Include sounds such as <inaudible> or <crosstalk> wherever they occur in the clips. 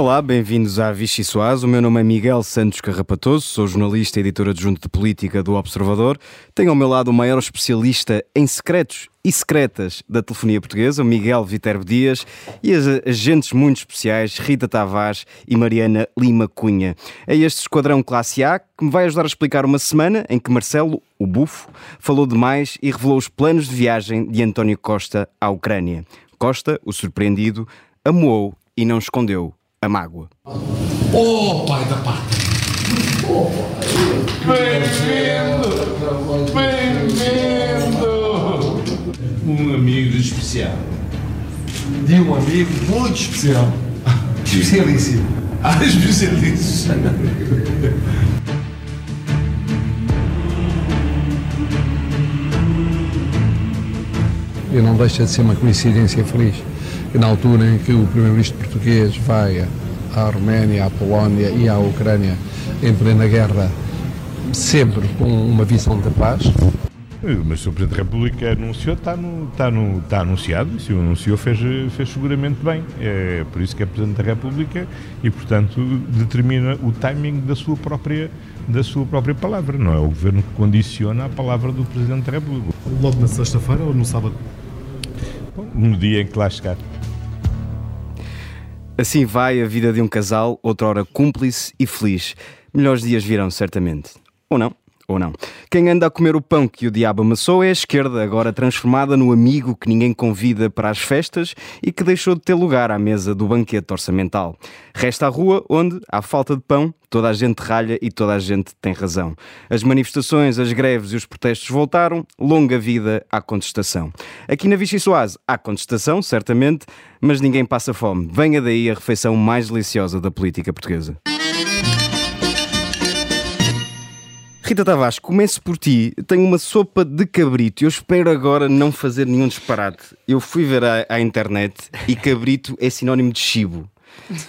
Olá, bem-vindos à Vichy Soaz. O meu nome é Miguel Santos Carrapatoso, sou jornalista e editor adjunto de política do Observador. Tenho ao meu lado o maior especialista em secretos e secretas da telefonia portuguesa, o Miguel Viterbo Dias, e as agentes muito especiais Rita Tavares e Mariana Lima Cunha. É este esquadrão classe A que me vai ajudar a explicar uma semana em que Marcelo, o bufo, falou demais e revelou os planos de viagem de António Costa à Ucrânia. Costa, o surpreendido, amoou e não escondeu a mágoa. Oh, pai da pátria! Bem-vindo! Bem-vindo! Um amigo especial. De um amigo muito especial. <laughs> Especialíssimo. Ah, especialista! E não deixa de ser uma coincidência feliz. Que na altura em que o primeiro-ministro português vai à Roménia, à Polónia e à Ucrânia em plena guerra, sempre com uma visão da paz. Mas o Presidente da República anunciou, está, no, está, no, está anunciado, e se o anunciou fez, fez seguramente bem. É por isso que é Presidente da República e, portanto, determina o timing da sua própria, da sua própria palavra. Não é o Governo que condiciona a palavra do Presidente da República. Logo na sexta-feira ou no sábado? No dia em que lá chegar. Assim vai a vida de um casal, outrora cúmplice e feliz. Melhores dias virão, certamente. Ou não? Ou não. Quem anda a comer o pão que o diabo amassou é a esquerda, agora transformada no amigo que ninguém convida para as festas e que deixou de ter lugar à mesa do banquete orçamental. Resta a rua onde, à falta de pão, toda a gente ralha e toda a gente tem razão. As manifestações, as greves e os protestos voltaram, longa vida à contestação. Aqui na Vichy Soase há contestação, certamente, mas ninguém passa fome. Venha daí a refeição mais deliciosa da política portuguesa. Rita Tavares, começo por ti. Tenho uma sopa de cabrito. Eu espero agora não fazer nenhum disparate. Eu fui ver à, à internet e cabrito é sinónimo de chibo.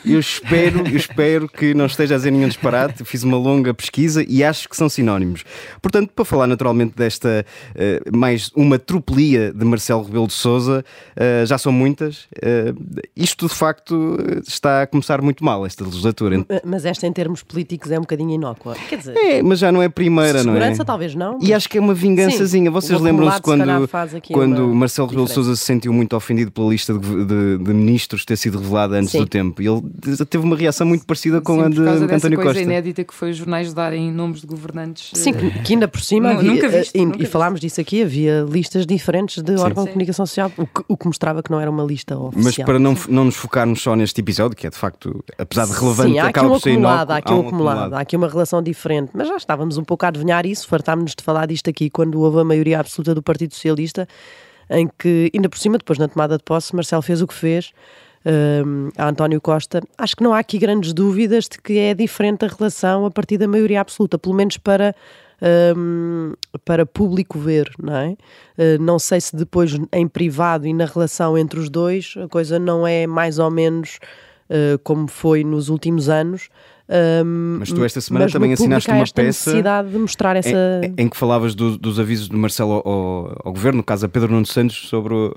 Eu espero, eu espero que não esteja a dizer nenhum disparate. Fiz uma longa pesquisa e acho que são sinónimos. Portanto, para falar naturalmente desta uh, mais uma tropelia de Marcelo Rebelo de Souza, uh, já são muitas. Uh, isto de facto está a começar muito mal esta legislatura. Mas esta em termos políticos é um bocadinho inócua. Quer dizer, é, mas já não é a primeira, não é? Segurança talvez não. E acho que é uma vingançazinha. Sim, Vocês lembram-se quando, quando uma Marcelo Rebelo de. Souza se sentiu muito ofendido pela lista de, de- de ministros ter sido revelada antes Sim. do tempo? E ele teve uma reação muito parecida com Sim, a por de causa dessa António coisa Costa. inédita que foi os jornais darem nomes de governantes. Sim, eh, que, que ainda por cima havia, nunca viste, e, nunca e falámos disso aqui, havia listas diferentes de órgão Sim. de comunicação social, o que, o que mostrava que não era uma lista oficial. Mas para não, não nos focarmos só neste episódio, que é de facto, apesar de relevante, Sim, há aqui acaba um por ser acumulado, inócuo, há aqui um acumulado, há aqui uma relação diferente, mas já estávamos um pouco a adivinhar isso, fartámos-nos de falar disto aqui quando houve a maioria absoluta do Partido Socialista, em que, ainda por cima, depois na tomada de posse, Marcelo fez o que fez hum, a António Costa. Acho que não há aqui grandes dúvidas de que é diferente a relação a partir da maioria absoluta, pelo menos para. para público ver, não é? Uh, não sei se depois em privado e na relação entre os dois a coisa não é mais ou menos uh, como foi nos últimos anos. Um, Mas tu esta semana também assinaste uma peça necessidade de mostrar essa. Em, em que falavas do- dos avisos de Marcelo ao, ao governo, no caso a Pedro Nuno Santos, sobre uh,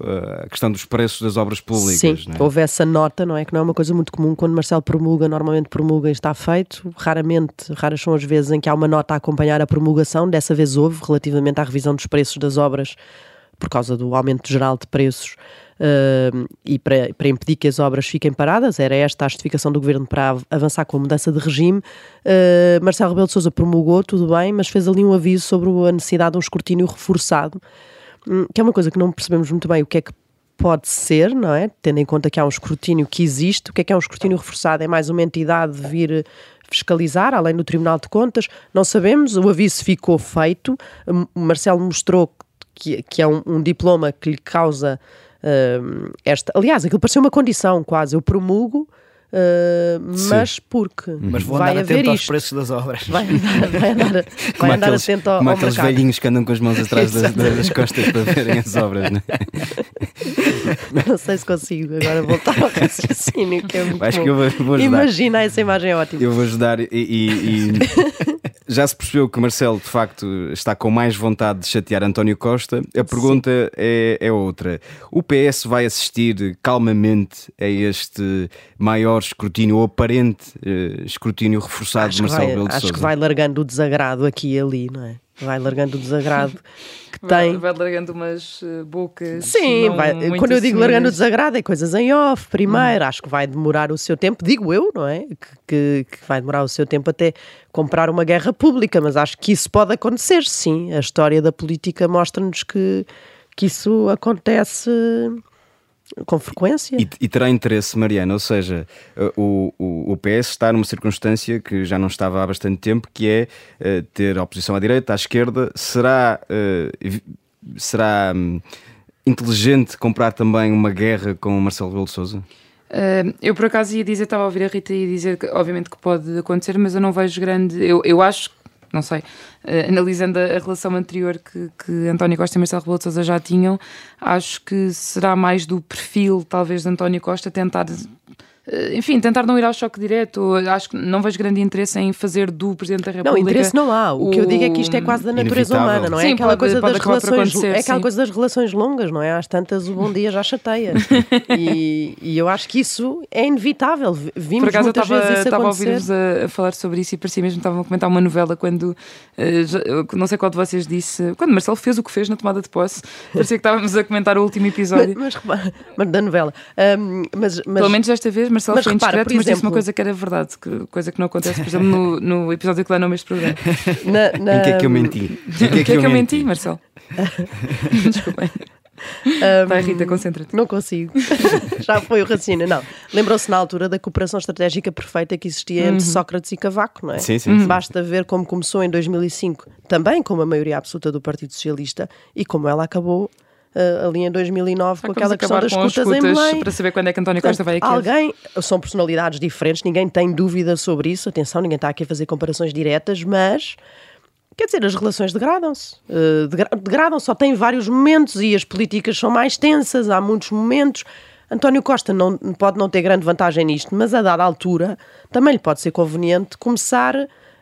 a questão dos preços das obras públicas. Sim, é? houve essa nota, não é? Que não é uma coisa muito comum quando Marcelo promulga, normalmente promulga e está feito. Raramente, raras são as vezes em que há uma nota a acompanhar a promulgação. Dessa vez houve, relativamente à revisão dos preços das obras, por causa do aumento geral de preços uh, e para, para impedir que as obras fiquem paradas. Era esta a justificação do governo para av- avançar com a mudança de regime. Uh, Marcelo Rebelo de Sousa promulgou, tudo bem, mas fez ali um aviso sobre a necessidade de um escrutínio reforçado, hum, que é uma coisa que não percebemos muito bem o que é que pode ser, não é? Tendo em conta que há um escrutínio que existe. O que é que é um escrutínio reforçado? É mais uma entidade de vir fiscalizar, além do Tribunal de Contas? Não sabemos, o aviso ficou feito. M- Marcelo mostrou que, que é um, um diploma que lhe causa hum, esta. Aliás, aquilo pareceu uma condição quase. Eu promulgo. eh, mas porque Mas vou vai andar haver atento aos preços das obras. Vai andar, vai andar, <laughs> vai andar aqueles, atento ao, como ao aqueles mercado. velhinhos que andam com as mãos atrás das, das costas para verem as obras, não é? <laughs> Não sei se consigo agora voltar ao raciocínio, que é muito Acho bom. que eu vou, vou ajudar. Imagina, essa imagem é ótima. Eu vou ajudar e, e- e- <laughs> Já se percebeu que Marcelo, de facto, está com mais vontade de chatear António Costa. A pergunta é, é outra. O PS vai assistir calmamente a este maior escrutínio, ou aparente eh, escrutínio reforçado Acho de que, Marcelo vai, Rebelo de acho que Sousa? vai largando o desagrado aqui e ali, não é? Vai largando o desagrado que Vai, tem. vai largando umas eh, bocas. Sim, vai- muito quando eu digo largando o desagrado, é coisas em off, primeiro. Acho que vai demorar o seu tempo, digo eu, não é? Que, que- que vai demorar o seu tempo até comprar uma guerra pública, mas acho que isso pode acontecer, sim. A história da política mostra-nos que, que isso acontece com frequência. E, e terá interesse, Mariana, ou seja, eh, o, o, o PS está numa circunstância que já não estava há bastante tempo, que é eh, ter a oposição à direita, à esquerda. Será, vi- será hum, inteligente comprar também uma guerra com o Marcelo Rebelo de Sousa? Uh, eu por acaso ia dizer, estava a ouvir a Rita e dizer que obviamente que pode acontecer, mas eu não vejo grande. Eu, eu acho, não sei, uh, analisando a, a relação anterior que, que António Costa e Marcelo Rebelo de Sousa já tinham, acho que será mais do perfil, talvez, de António Costa tentar. Uh, Enfim, tentar não ir ao choque direto. Acho que não vejo grande interesse em fazer do Presidente da Não, República. interesse não há. O, que eu digo é que isto é quase da natureza Inevitável. humana, não é? Sim, aquela pode- coisa pode das relações, é aquela sim. coisa das relações longas, não é? Às tantas o bom dia já chateia. <laughs> e, e eu acho que isso é inevitável. Vimos Por acaso eu muitas estava estava a ouvir-vos a, a falar sobre isso e parecia mesmo que estavam a comentar uma novela quando eh, já- eu não sei qual de vocês disse, quando Marcelo fez o que fez na tomada de posse, <laughs> parecia que estávamos a comentar o último Mas, episódio. mas, repara- mas da novela. Ahm, mas, mas, Pelo menos desta vez Marcelo mas foi repara, indiscreto, por mas disse uma exemplo- coisa que era verdade, que, coisa que não acontece, por exemplo, no, no episódio que nome a este programa. <laughs> na, na, Em que é que eu menti? Em O que é que eu menti, Marcelo? <laughs> Desculpem. <laughs> Vai, Rita, concentra-te. Não consigo. Já foi o raciocínio. Não. Lembram-se na altura da cooperação estratégica perfeita que existia entre Sócrates e Cavaco, não é? Sim, sim, sim. Basta ver como começou em 2005, também com uma maioria absoluta do Partido Socialista, e como ela acabou ah, ali em 2009 com Vamos aquela questão das com as escutas em Belém. para saber quando é que António Costa vai aqui. Alguém, são personalidades diferentes, ninguém tem dúvida sobre isso. Atenção, ninguém está aqui a fazer comparações diretas, mas quer dizer, as relações degradam-se. Eh, degra- degradam, só tem vários momentos e as políticas são mais tensas, há muitos momentos. António Costa não, pode não ter grande vantagem nisto, mas a dada altura também lhe pode ser conveniente começar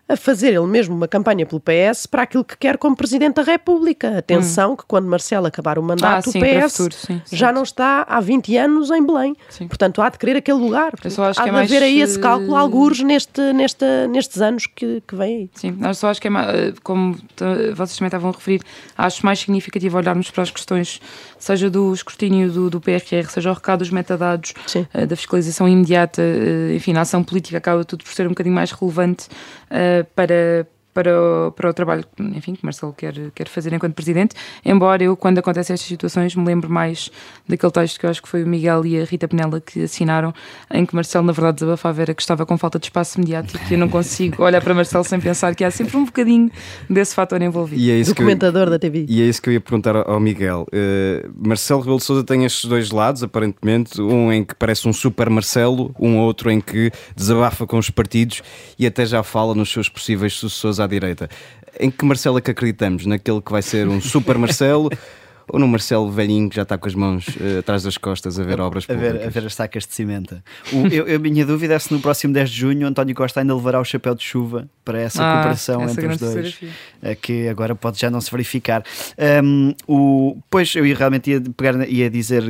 a fazer ele mesmo uma campanha pelo PS para aquilo que quer como Presidente da República. Atenção que quando Marcelo acabar o mandato, Ah, sim, o PS futuro, sim, já certo. não está há 20 anos em Belém. Sim. Portanto, há de querer aquele lugar. Eu acho há que é de mais, haver aí esse eh, cálculo, algures neste, neste, nestes anos que, que vêm aí. Sim, eu só acho que é ma- eh, como vocês também estavam a referir, acho mais significativo olharmos para as questões, seja do escrutínio do, do PRR, seja o recado dos metadados, eh, da fiscalização imediata, eh, enfim, na ação política acaba tudo por ser um bocadinho mais relevante eh, para. Para o, para o trabalho enfim, que Marcelo quer, quer fazer enquanto presidente, embora eu, quando acontecem estas situações, me lembro mais daquele texto que eu acho que foi o Miguel e a Rita Penela que assinaram, em que Marcelo, na verdade, desabafava era que estava com falta de espaço mediático e eu não consigo <laughs> olhar para Marcelo sem pensar que há sempre um bocadinho desse fator envolvido. E é isso que eu, Documentador da TV. E é isso que eu ia perguntar ao Miguel. Eh, Marcelo Rebelo de Sousa tem estes dois lados, aparentemente, um em que parece um super Marcelo, um outro em que desabafa com os partidos e até já fala nos seus possíveis sucessores à direita. Em que Marcelo é que acreditamos? Naquele que vai ser um super Marcelo <laughs> ou no Marcelo velhinho que já está com as mãos eh, atrás das costas a ver obras A públicas? ver, a ver as sacas de cimenta. O, eu, eu- a minha dúvida é se no próximo 10 de junho António Costa ainda levará o chapéu de chuva para essa Ah, cooperação essa entre os dois, fotografia. eh, que agora pode já não se verificar. Um, o, pois eu realmente ia pegar, ia dizer,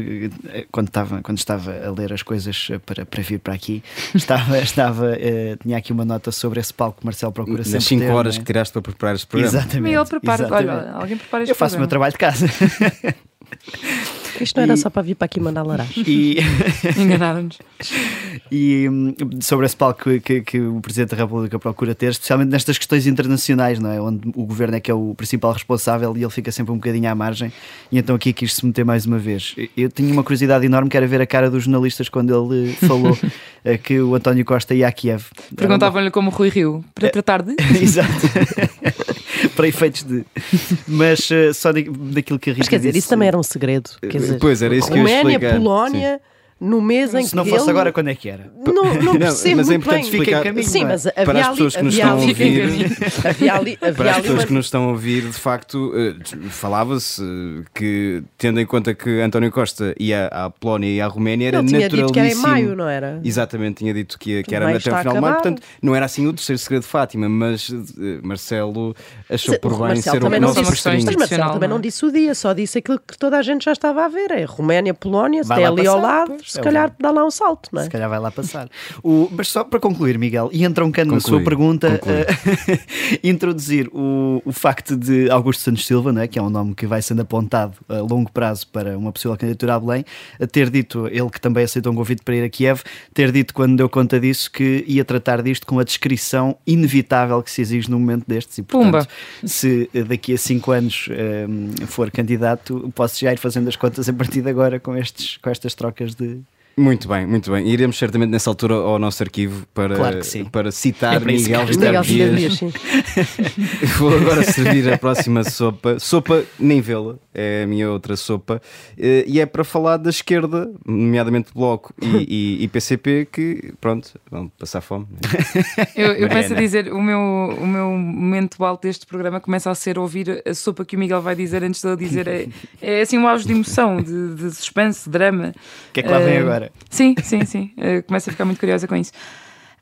eh, quando estava, quando estava a ler as coisas para, para vir para aqui, <laughs> estava, estava, eh, tinha aqui uma nota sobre esse palco que Marcelo procura sempre Nas 5 ter, horas não que é? tiraste para preparar este programa. Exatamente. Prepara, exatamente. olha, alguém prepara este Eu faço o meu trabalho de casa. <laughs> Isto não era E- só para vir para aqui mandar larás. e, <laughs> Enganaram-nos. e hum, sobre esse palco que, que- que o Presidente da República procura ter, especialmente nestas questões internacionais, não é? Onde o governo é que é o principal responsável e ele fica sempre um bocadinho à margem. E então aqui quis se meter mais uma vez. Eu tinha uma curiosidade enorme que era ver a cara dos jornalistas quando ele falou <laughs> eh, que o António Costa ia a Kiev. Perguntavam-lhe como o Rui Rio, para, para tarde? <laughs> Exato. <laughs> Para efeitos de. Mas eh, só da- daquilo que a Rita Mas quer dizer, disse- isso também era um segredo. Quer dizer, Pois, era isso que eu ia Roménia, explicar. Polónia, no mês em Se que não fosse ele... agora, quando é que era? Não, não <laughs> percebo mas é importante bem. explicar- caminho, Sim, é? mas havia Para as pessoas que nos estão a ouvir, <laughs> havia ali, havia Para as pessoas uma- que nos estão a ouvir, de facto, eh, falava-se que, tendo em conta que António Costa ia à Polónia e à Roménia, era Ele tinha dito que era em maio, não era? Exatamente, tinha dito que, ia- que era até o final de maio, portanto, não era assim o terceiro segredo de Fátima, mas eh, Marcelo achou Se- por bem Marcelo ser o também não nosso disse-. Mas Marcelo também não é? disse o dia, só disse aquilo que toda a gente já estava a ver. É Roménia, Polónia, se lá ali ao lado, se é calhar verdade. dá lá um salto, não é? Se calhar vai lá passar. O- mas só para concluir, Miguel, e entroncando na Conclui, sua pergunta, eh, <laughs> introduzir o, o facto de Augusto Santos Silva, né, que é um nome que vai sendo apontado a longo prazo para uma possível candidatura a Belém, a ter dito, ele que também aceitou um convite para ir a Kiev, ter dito quando deu conta disso que ia tratar disto com a descrição inevitável que se exige num momento destes. E, portanto, Pumba. se eh, daqui a cinco anos eh, for candidato, posso já ir fazendo as contas a partir de agora com, estes, com estas trocas de, Muito bem, muito bem. Iremos certamente nessa altura ao nosso arquivo para, Claro que sim. para citar É para Miguel. Vidal Dias, Dias. sim. <laughs> Vou agora servir a <laughs> próxima sopa. Sopa nem vê-la, é a minha outra sopa. Eh, E é para falar da esquerda, nomeadamente Bloco e, e- e PCP, que pronto, vão passar fome. né? <laughs> Eu, eu começo a dizer, o meu, o meu momento alto deste programa começa a ser ouvir a sopa que o Miguel vai dizer antes de ele dizer. É, é assim um auge de emoção, de, de suspense, de drama. O que é que lá vem Eh, Sim, sim, sim. <laughs> Começo a ficar muito curiosa com isso.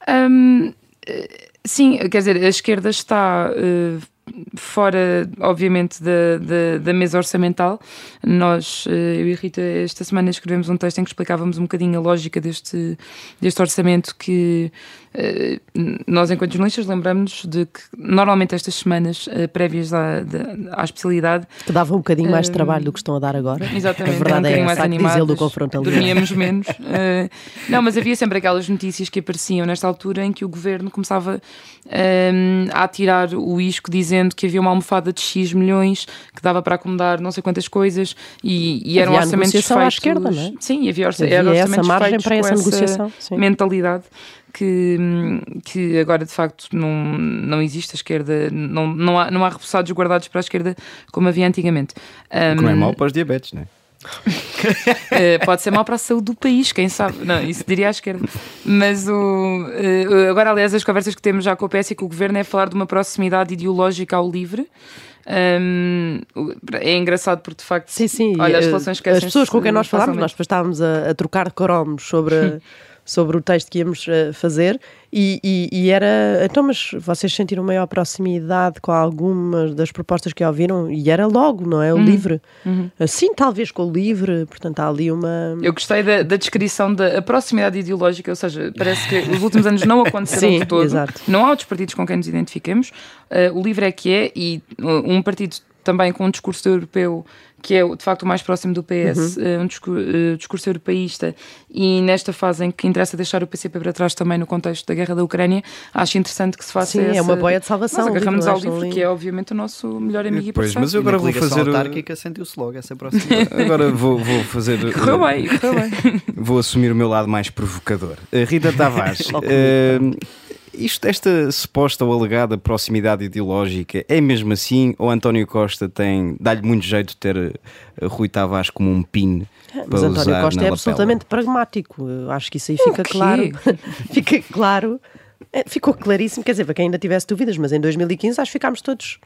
Hum, eh, sim, quer dizer, a esquerda está eh, fora, obviamente, da, da, da mesa orçamental. Nós, eh, eu e Rita, esta semana escrevemos um texto em que explicávamos um bocadinho a lógica deste, deste orçamento que eh, nós, enquanto jornalistas, lembramos de que normalmente estas semanas eh, prévias à, à especialidade Que dava um bocadinho mais de trabalho do que estão a dar agora. <laughs> Exatamente, A verdade um é bocadinho mais animados, dizê-lo com frontalidade. dormíamos <laughs> menos. Não, mas havia sempre aquelas notícias que apareciam nesta altura em que o governo começava ehm, a atirar o isco dizendo que havia uma almofada de X milhões que dava para acomodar não sei quantas coisas e, e eram Havia orçamentos negociação à feitos. esquerda, não é? Sim, havia, orça Havia eram essa orçamentos margem feitos para essa negociação, sim. mentalidade. Que, que agora de facto não, não existe a esquerda, não, não, há, não há repousados guardados para a esquerda como havia antigamente. O que não é mau para os diabetes, não é? <laughs> Uh, pode ser mau para a saúde do país, quem sabe? Não, isso diria à esquerda. Mas o, uh, agora, aliás, as conversas que temos já com o PS e com o governo é falar de uma proximidade ideológica ao livre. Um, é engraçado porque de facto, Sim, sim. olha, as eh, relações as pessoas com quem nós falámos, nós depois estávamos a, a trocar cromos sobre, <laughs> sobre o texto que íamos eh, fazer e, e- e era. Então, mas vocês sentiram maior proximidade com algumas das propostas que ouviram? E era logo, não Uhum. é? O livre. Assim, talvez com o livre, portanto, há ali uma. Eu gostei da, da descrição da proximidade ideológica, ou seja, parece que os últimos anos não aconteceram Sim, de todo. exato. Não há outros partidos com quem nos identifiquemos. Uh, o LIVRE é que é, e uh, um partido também com um discurso europeu que é de facto o mais próximo do PS, Uhum. uh, um discu- uh, discurso europeísta, e nesta fase em que interessa deixar o PCP para trás também no contexto da guerra da Ucrânia, acho interessante que se faça Sim, é essa- uma boia de salvação, Nós agarramos livro, ao livro, que é obviamente o nosso melhor amigo e Pois, mas eu agora E vou fazer. o- autárquica sentiu-se logo essa proximidade. <laughs> Agora vou, vou fazer. <laughs> Correu bem, correu bem. <laughs> Vou assumir o meu lado mais provocador. A Rita Tavares, eh, isto, esta suposta ou alegada proximidade ideológica é mesmo assim? Ou António Costa tem dá-lhe muito jeito de ter eh, Rui Tavares como um pin Mas para António usar Costa na é absolutamente pragmático. Eu acho que isso aí fica claro. <laughs> fica claro. É, Ficou claríssimo, quer dizer, para quem ainda tivesse dúvidas, mas em 2015 acho que ficámos todos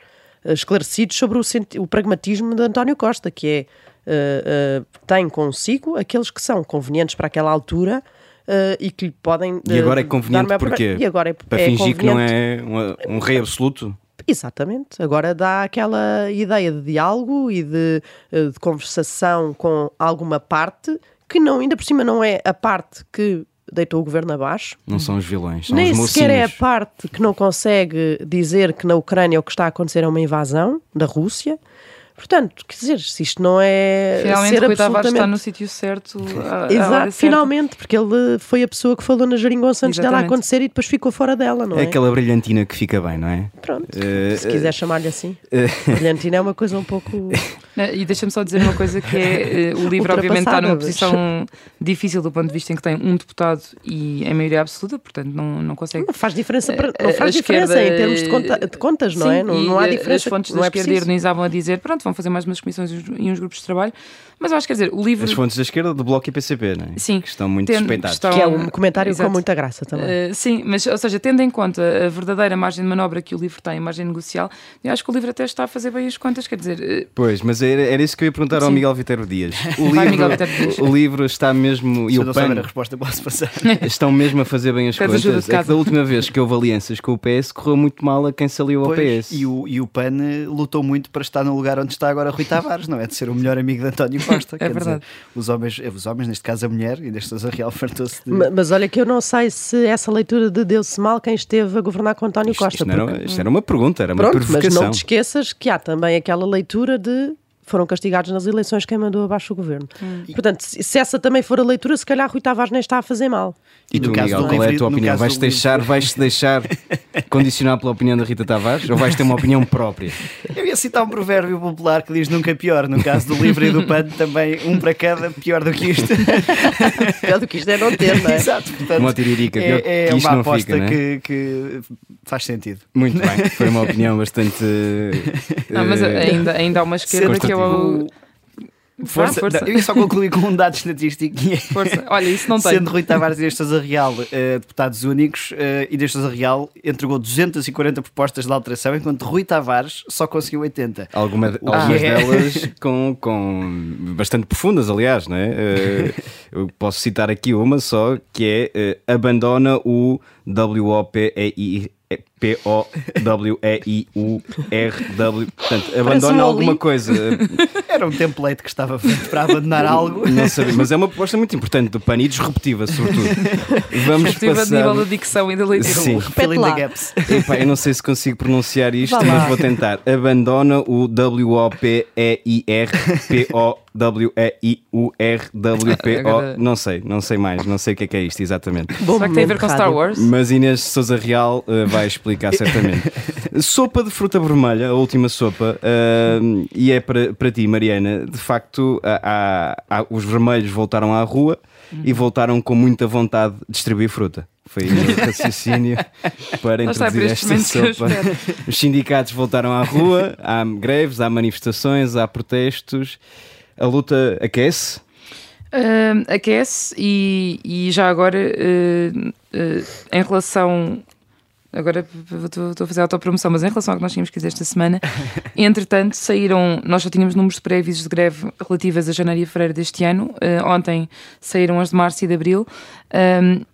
eh, esclarecidos sobre o, o pragmatismo de António Costa, que é eh, eh, tem consigo aqueles que são convenientes para aquela altura eh, e que lhe podem. E agora é eh, conveniente porquê? proveito. E agora é, Para é fingir que não conveniente- é um, um rei absoluto? Exatamente. Agora dá aquela ideia de diálogo e de, eh, de conversação com alguma parte que não, ainda por cima não é a parte que deitou o governo abaixo. Não são os vilões, são Nem os sequer é a parte que não consegue dizer que na Ucrânia o que está a acontecer é uma invasão da Rússia. Portanto, quer dizer, se isto não é Finalmente, ser Rui Tavares está no absolutamente... sítio certo. Exato, hora certa. finalmente, porque ele foi a pessoa que falou na geringonça antes dela acontecer e depois ficou fora dela, não É é? aquela brilhantina que fica bem, não é? Pronto, Eh, se quiser chamar-lhe assim. <laughs> Brilhantina é uma coisa um pouco <laughs> E deixa-me só dizer uma coisa que é <laughs> eh, o livro obviamente está numa posição difícil do ponto de vista em que tem um deputado e em maioria absoluta, portanto não, não consegue. Não faz diferença, para, A- não a faz esquerda, diferença em termos de, conta- de contas, não Sim, é? Não, não há a- diferença. As fontes não da é esquerda preciso. ironizavam a dizer, pronto, vão fazer mais umas comissões e uns- grupos de trabalho, mas eu acho que quer dizer, o livro. As fontes da esquerda, do Bloco e PCP, não é? Sim. Que estão muito estão- Que é um comentário Exato. com muita graça também. Uh, sim, mas, ou seja, tendo em conta a verdadeira margem de manobra que o livro tem, a margem negocial, eu acho que o livro até está a fazer bem as contas, quer dizer, uh, Pois, mas era, era isso que eu ia perguntar ao Sim. Miguel Vitero Dias. <laughs> O Vai, livro, Dias. o livro está mesmo. E Se eu o PAN a resposta, posso passar. <laughs> estão mesmo a fazer bem as Pede contas. É da última vez que houve alianças com o PS correu muito mal a quem se aliou ao PS. e, o, e o PAN eh, lutou muito para estar no lugar onde está agora Rui Tavares, não é? De ser o melhor amigo de António <laughs> Costa. Quer verdade. Dizer, os, homens, eh, os homens, neste caso a mulher, e neste caso a Real fartou-se de. Ma- Mas olha que eu não sei se essa leitura de deu-se mal quem esteve a governar com António Isto, Costa. isto não era, porque- isto era uma pergunta, era uma Pronto, mas provocação. não te esqueças que há também aquela leitura de foram castigados nas eleições quem mandou abaixo o governo. Portanto, se se essa também for a leitura, se calhar Rui Tavares nem está a fazer mal. E tu, Miguel, qual é a tua opinião? Vais-te deixar, vais deixar condicionar pela opinião da Rita Tavares ou vais ter uma opinião própria? Eu ia citar um provérbio popular que diz nunca pior. No caso do livro e do PAN, também um para cada, pior do que isto. <laughs> Pior do que isto é não ter, não é? Exato, portanto, Uma tiririca, pior é, é que isto uma não aposta fica, não é? que, que faz sentido. Muito bem, foi uma opinião bastante. não, mas eh, ainda, ainda há uma esquerda que é Força, força. não, eu só concluir com um dado estatístico é. Força. Olha, isso não <laughs> tem. Sendo Rui Tavares e Inês Sousa Real eh, deputados únicos, uh, Inês Sousa Real entregou 240 propostas de alteração, enquanto Rui Tavares só conseguiu 80. Alguma, que algumas é- delas <laughs> com, com bastante profundas, aliás, não é? Eh, eu posso citar aqui uma só que é abandona o WOPEI. P-O-W-E-I-U-R-W. Portanto, abandona um alguma coisa. <laughs> Era um template que estava feito para abandonar algo. Não sabia, mas é uma proposta muito importante do PAN e disruptiva, sobretudo. <laughs> Vamos Perspectiva de nível da passar. dicção e da leitura. Sim. Filling the gaps. Epá, eu não sei se consigo pronunciar isto, Vá lá. mas vou tentar. Abandona o W-O-P-E-I-R-P-O-W-E-I-U-R-W-P-O. Agora- Não sei, não sei mais, não sei o que é que é isto exatamente. Bom Será que tem a ver com Star. Wars? Mas Inês Souza Real eh, vai explicar certamente. <laughs> sopa de fruta vermelha, a última sopa, eh, e é para, para ti, Mariana. De facto, há- há- os vermelhos voltaram à rua e voltaram com muita vontade de distribuir fruta. Foi o <laughs> raciocínio para introduzir esta sopa. <laughs> Os sindicatos voltaram à rua, há greves, há manifestações, há protestos. A luta aquece. Uh, aquece e, e já agora uh, uh, em relação agora estou a fazer autopromoção, mas em relação ao que nós tínhamos que dizer esta semana, <laughs> entretanto saíram, nós já tínhamos números de pré-avisos de greve relativas a janeiro e fevereiro deste ano, Uh, ontem saíram as de março e de abril. Um,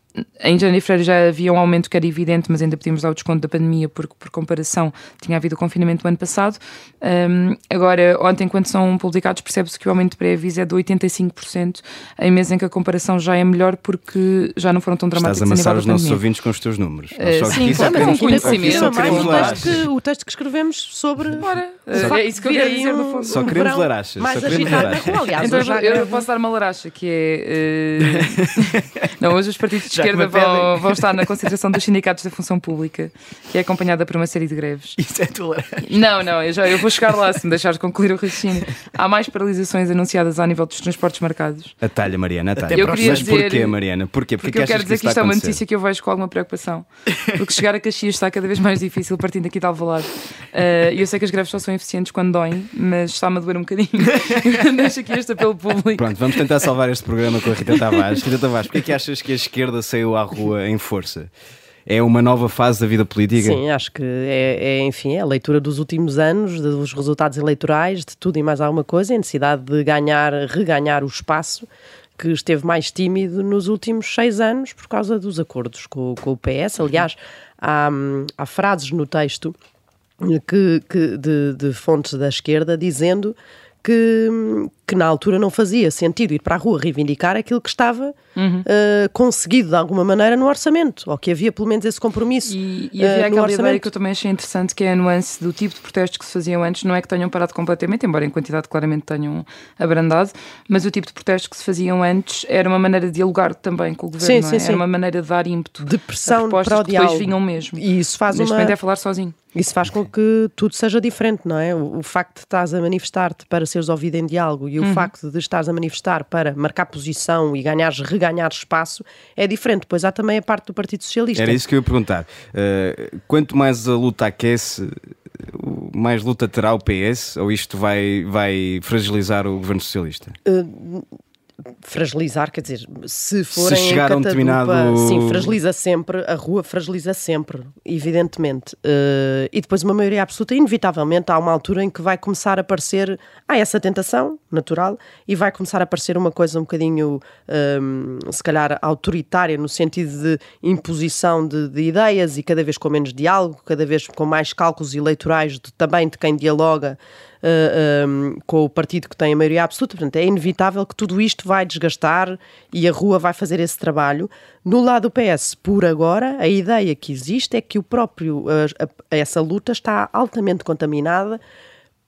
em janeiro e fevereiro já havia um aumento que era evidente, mas ainda podíamos dar o desconto da pandemia, porque por comparação tinha havido o confinamento do ano passado. Um, agora, ontem, quando são publicados, percebe-se que o aumento de pré-aviso é de 85%, em mês em que a comparação já é melhor, porque já não foram tão Estás dramáticos a a amassar os nossos ouvintes com os teus números. Eh, só sim, é um conhecimento. o texto, que, o texto que escrevemos sobre. Ora, o é facto isso que eu aí dizer, no um- fundo. Só queremos larachas, Mais só queremos agitado aliás, Então eu, posso dar uma laracha que é. eh, <laughs> não, hoje os partidos esquerda vão, vão estar na <laughs> concentração dos sindicatos da função pública, que é acompanhada por uma série de greves. Isso é tolerante. Não, não, eu, já, eu vou chegar lá se me deixares concluir o raciocínio. Há mais paralisações anunciadas ao nível dos transportes marcados. Atalha, Mariana, atalha. Eu queria Mas dizer- porquê, Mariana? Porquê? Porque, Porque eu quero dizer isso que isto está é a uma notícia que eu vejo com alguma preocupação. Porque chegar a Caxias está cada vez mais difícil partindo aqui de Alvalade. Eh, E eu sei que as greves só são eficientes quando doem, mas está-me a doer um bocadinho. <laughs> Deixo aqui este apelo público. Pronto, vamos tentar salvar este programa com a Rita Tavares. Rita Tavares, porquê é que achas que a esquerda saiu à rua em força? É uma nova fase da vida política? Sim, acho que é, é, enfim, é a leitura dos últimos anos, dos resultados eleitorais, de tudo e mais alguma coisa, a necessidade de ganhar, reganhar o espaço que esteve mais tímido nos últimos seis anos por causa dos acordos com, com o PS. Aliás, há, há frases no texto que, que- de, de fontes da esquerda dizendo que, que na altura não fazia sentido ir para a rua reivindicar aquilo que estava Uhum. uh, conseguido de alguma maneira no orçamento, ou que havia pelo menos esse compromisso. E, e uh, havia no aquela orçamento. ideia que eu também achei interessante, que é a nuance do tipo de protestos que se faziam antes, não é que tenham parado completamente, embora em quantidade claramente tenham abrandado, mas o tipo de protestos que se faziam antes era uma maneira de dialogar também com o governo, Sim, é? sim, sim. era uma maneira de dar ímpeto de pressão para o que depois vinham mesmo. E isso faz Neste uma... momento é falar sozinho. Isso faz com que tudo seja diferente, não é? O, o facto de estás a manifestar-te para seres ouvido em diálogo e o Uhum. facto de estás a manifestar para marcar posição e ganhares, reganhar espaço é diferente. Pois há também a parte do Partido Socialista. Era isso que eu ia perguntar. Uh, quanto mais a luta aquece, o- mais luta terá o PS? Ou isto vai, vai fragilizar o governo socialista? Fragilizar, quer dizer, se forem Se chegar a um determinado- sim, fragiliza sempre, a rua fragiliza sempre, evidentemente. Eh, e depois uma maioria absoluta, inevitavelmente, há uma altura em que vai começar a aparecer, há essa tentação natural, e vai começar a aparecer uma coisa um bocadinho, ehm, se calhar, autoritária, no sentido de imposição de, de ideias e cada vez com menos diálogo, cada vez com mais cálculos eleitorais de, também de quem dialoga uh, um, com o partido que tem a maioria absoluta. Portanto, é inevitável que tudo isto vai desgastar e a rua vai fazer esse trabalho. No lado do PS, por agora, a ideia que existe é que o próprio, uh, essa luta está altamente contaminada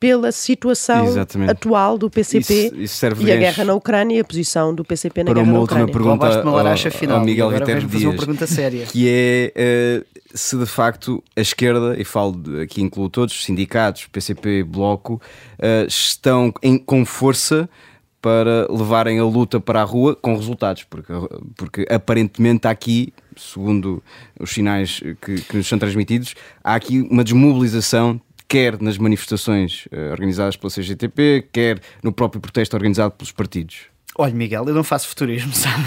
pela situação Exatamente. atual do PCP Isso- isso serve e a guerra na Ucrânia e a posição do PCP na Para guerra uma na última Ucrânia. pergunta Roubaste-me a laracha ao, final, ao Miguel vais-me fazer uma Dias, pergunta séria. que é eh, se de facto a esquerda, e falo de- aqui incluo todos, sindicatos, PCP, Bloco, eh, estão em- com força para levarem a luta para a rua com resultados, porque, porque aparentemente há aqui, segundo os sinais que, que nos são transmitidos, há aqui uma desmobilização quer nas manifestações eh, organizadas pela CGTP, quer no próprio protesto organizado pelos partidos. Olha, Miguel, eu não faço futurismo, sabe?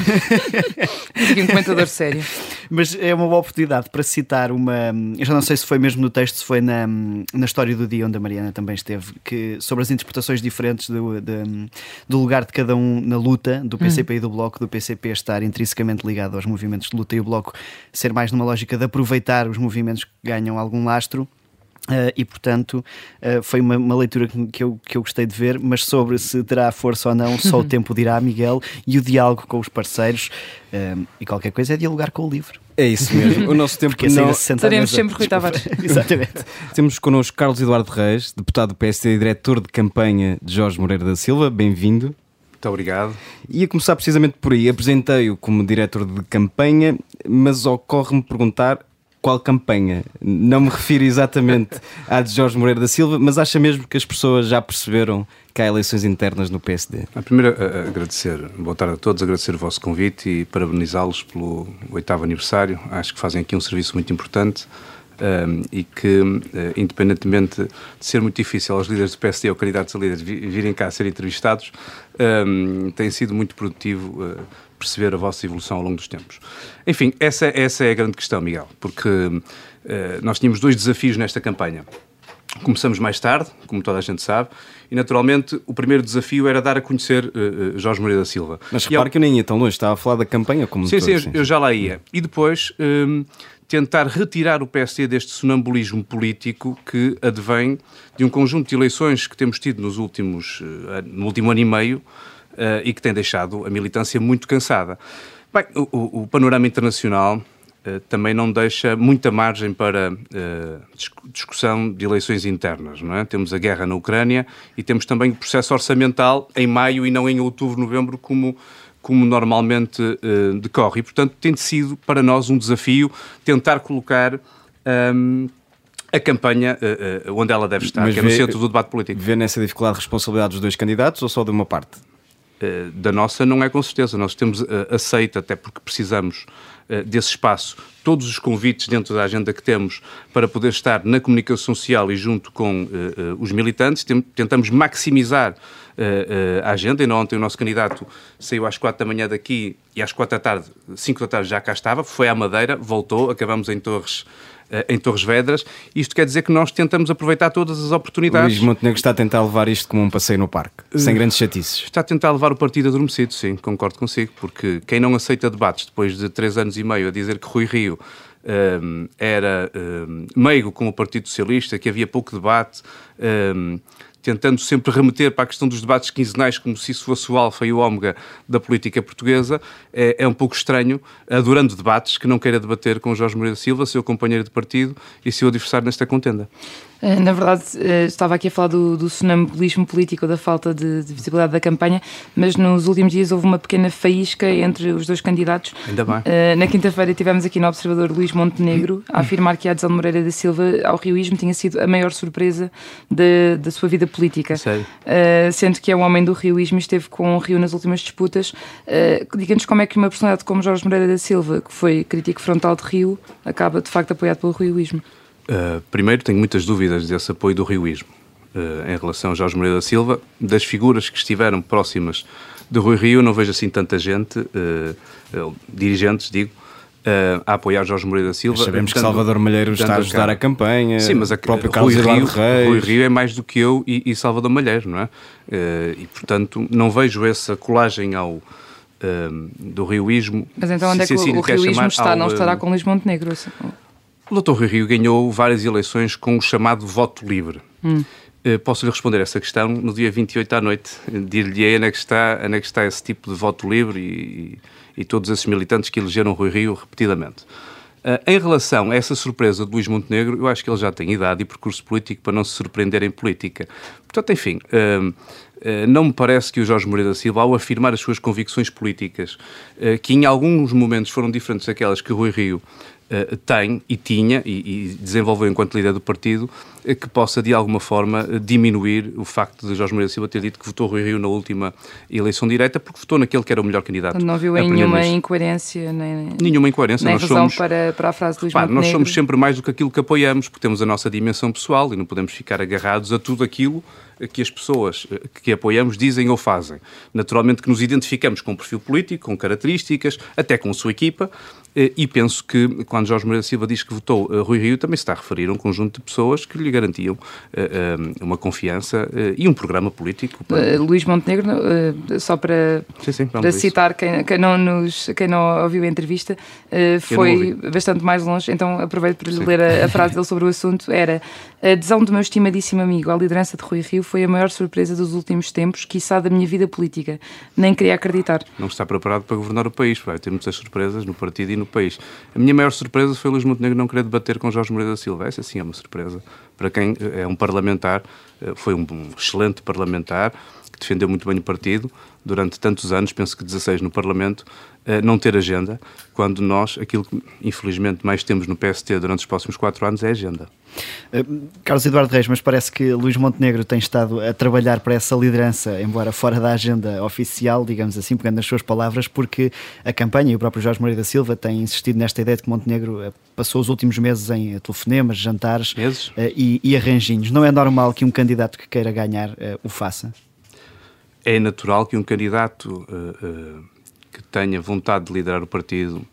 <laughs> Aqui um comentador sério. Mas é uma boa oportunidade para citar uma. Eu já não sei se foi mesmo no texto, se foi na, na história do dia onde a Mariana também esteve, que, sobre as interpretações diferentes do, de- do lugar de cada um na luta, do PCP e do Bloco, do PCP estar intrinsecamente ligado aos movimentos de luta e o Bloco ser mais numa lógica de aproveitar os movimentos que ganham algum lastro. Uh, e portanto uh, foi uma, uma leitura que que eu, que eu gostei de ver, mas sobre se terá força ou não, só o <laughs> tempo dirá, Miguel, e o diálogo com os parceiros um, e qualquer coisa é dialogar com o livro. É isso mesmo. O nosso tempo <laughs> Porque assim não... mesa. sempre Rui Tavares. <laughs> Exatamente. Temos connosco Carlos Eduardo Reis, deputado do PSD e diretor de campanha de Jorge Moreira da Silva. Bem-vindo. Muito obrigado. Ia começar precisamente por aí. Apresentei-o como diretor de campanha, mas ocorre-me perguntar qual campanha. Não me refiro exatamente à de Jorge Moreira da Silva, mas acha mesmo que as pessoas já perceberam que há eleições internas no PSD? A primeira, agradecer, boa tarde a todos, agradecer o vosso convite e parabenizá-los pelo oitavo aniversário. Acho que fazem aqui um serviço muito importante ehm, e que, eh, independentemente de ser muito difícil aos líderes do PSD ou candidatos a líderes vi- virem cá a ser entrevistados, ehm, tem sido muito produtivo eh, perceber a vossa evolução ao longo dos tempos. Enfim, essa, essa é a grande questão, Miguel, porque eh, nós tínhamos dois desafios nesta campanha. Começamos mais tarde, como toda a gente sabe, e naturalmente o primeiro desafio era dar a conhecer eh, eh, Jorge Moreira da Silva. Mas repare ao- que eu nem ia tão longe, estava a falar da campanha como um Sim, todo, sim, eu- eu já lá ia. E depois hum, tentar retirar o PSD deste sonambulismo político que advém de um conjunto de eleições que temos tido nos últimos, eh, no último ano e meio e que tem deixado a militância muito cansada. Bem, o, o- panorama internacional eh, também não deixa muita margem para eh, discu- discussão de eleições internas. Não é? Temos a guerra na Ucrânia e temos também o processo orçamental em maio e não em outubro, novembro, como, como normalmente eh, decorre. E, portanto, tem sido para nós um desafio tentar colocar ahm, a campanha eh, eh, onde ela deve estar, Mas que é no centro do debate político. Vê nessa dificuldade responsabilidade dos dois candidatos ou só de uma parte? Eh, da nossa não é com certeza. Nós temos eh, aceito, até porque precisamos eh, desse espaço, todos os convites dentro da agenda que temos para poder estar na comunicação social e junto com os militantes. Tentamos maximizar a agenda. Ainda ontem o nosso candidato saiu às quatro da manhã daqui e às quatro da tarde, cinco da tarde já cá estava, foi à Madeira, voltou, acabamos em Torres. Eh, Em Torres Vedras, isto quer dizer que nós tentamos aproveitar todas as oportunidades. Luís Montenegro está a tentar levar isto como um passeio no parque, sem grandes chatices. Está a tentar levar o partido adormecido, sim, concordo consigo, porque quem não aceita debates depois de três anos e meio a dizer que Rui Rio hum, era hum, meigo com o Partido Socialista, que havia pouco debate, hum, tentando sempre remeter para a questão dos debates quinzenais como se isso fosse o alfa e o ômega da política portuguesa, é, é um pouco estranho, adorando debates, que não queira debater com Jorge Moreira Silva, seu companheiro de partido e seu adversário nesta contenda. Eh, na verdade, eh, estava aqui a falar do, do sonambulismo político, da falta de, de, visibilidade da campanha, mas nos últimos dias houve uma pequena faísca entre os dois candidatos. Ainda bem. Uh, na quinta-feira tivemos aqui no Observador Luís Montenegro a afirmar que a adesão de Moreira da Silva ao rioísmo tinha sido a maior surpresa de, da sua vida política. Uh, sendo que é um homem do rioísmo e esteve com o Rio nas últimas disputas. Uh, Diga-nos como é que uma personalidade como Jorge Moreira da Silva, que foi crítico frontal de Rio, acaba de facto apoiado pelo rioísmo. Uh, primeiro, tenho muitas dúvidas desse apoio do rioísmo em relação a Jorge Moreira da Silva. Das figuras que estiveram próximas de Rui Rio, não vejo assim tanta gente, dirigentes, digo, a apoiar Jorge Moreira da Silva. Mas sabemos que Salvador Malheiro está a ajudar a campanha. Sim, mas a, próprio Carlos Rui Rio, Reis. Rui Rio é mais do que eu e, e Salvador Malheiro, não é? e, portanto, não vejo essa colagem ao do rioísmo. Mas então onde é que o, o rioísmo está? Ao, não estará com Luís Montenegro? Assim? O Dr. Rui Rio ganhou várias eleições com o chamado voto livre. Hum. Posso-lhe responder essa questão no dia 28 à noite. Dir-lhe onde, é que está, onde é que está esse tipo de voto livre e, e, e todos esses militantes que elegeram Rui Rio repetidamente. Uh, em relação a essa surpresa de Luís Montenegro, eu acho que ele já tem idade e percurso político para não se surpreender em política. Portanto, enfim, uh, uh, não me parece que o Jorge Moreira da Silva, ao afirmar as suas convicções políticas, que em alguns momentos foram diferentes daquelas que Rui Rio uh, tem e tinha e, e, desenvolveu enquanto líder do partido uh, que possa de alguma forma uh, diminuir o facto de Jorge Moreira Silva ter dito que votou Rui Rio na última eleição direta porque votou naquele que era o melhor candidato. Não viu nenhuma incoerência nem nenhuma incoerência. Nem nós razão somos, para, para a frase de Luís pá, Nós somos sempre mais do que aquilo que apoiamos porque temos a nossa dimensão pessoal e não podemos ficar agarrados a tudo aquilo que as pessoas que apoiamos dizem ou fazem. Naturalmente que nos identificamos com um perfil político, com características, até com a sua equipa, eh, e penso que quando Jorge Moreira Silva diz que votou uh, Rui Rio, também se está a referir a um conjunto de pessoas que lhe garantiam uma confiança e um programa político. Para... Luís Montenegro, só para, sim, sim, para citar quem, quem, não nos, quem não ouviu a entrevista, foi bastante mais longe, então aproveito para lhe ler a, a frase dele sobre o assunto, era a adesão do meu estimadíssimo amigo à liderança de Rui Rio foi a maior surpresa dos últimos tempos, quiçá da minha vida política. Nem queria acreditar. Não está preparado para governar o país, vai ter muitas surpresas no partido e no país. A minha maior surpresa foi Luís Montenegro não querer debater com Jorge Moreira da Silva. Essa sim é uma surpresa. Para quem é um parlamentar, eh, foi um excelente parlamentar, que defendeu muito bem o partido durante tantos anos, penso que 16 no Parlamento, eh, não ter agenda, quando nós, aquilo que infelizmente mais temos no PST durante os próximos quatro anos é agenda. Uh, Carlos Eduardo Reis, mas parece que Luís Montenegro tem estado a trabalhar para essa liderança, embora fora da agenda oficial, digamos assim, pegando nas suas palavras, porque a campanha e o próprio Jorge Moreira da Silva têm insistido nesta ideia de que Montenegro uh, passou os últimos meses em telefonemas, jantares meses? E, e arranjinhos. Não é normal que um candidato que queira ganhar o faça? É natural que um candidato que tenha vontade de liderar o partido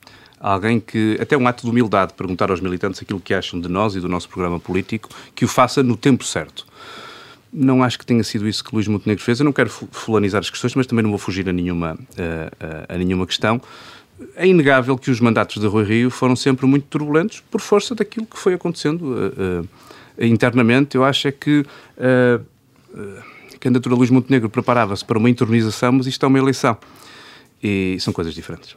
alguém que, até um ato de humildade, perguntar aos militantes aquilo que acham de nós e do nosso programa político, que o faça no tempo certo. Não acho que tenha sido isso que Luís Montenegro fez. Eu não quero fulanizar as questões, mas também não vou fugir a nenhuma, a, a, a nenhuma questão. É inegável que os mandatos de Rui Rio foram sempre muito turbulentos por força daquilo que foi acontecendo uh, uh, internamente. Eu acho é que uh, candidatura de Luís Montenegro preparava-se para uma internização, mas isto é uma eleição. E são coisas diferentes.